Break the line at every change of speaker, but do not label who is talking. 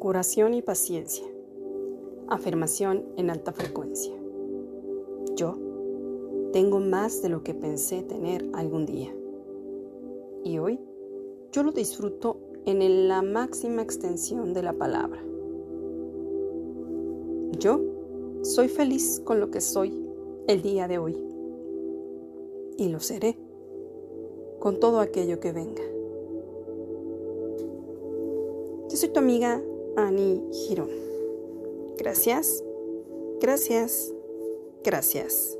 Curación y paciencia. Afirmación en alta frecuencia. Yo tengo más de lo que pensé tener algún día. Y hoy yo lo disfruto en la máxima extensión de la palabra. Yo soy feliz con lo que soy el día de hoy. Y lo seré con todo aquello que venga. Yo soy tu amiga Ani Girón. Gracias, gracias, gracias.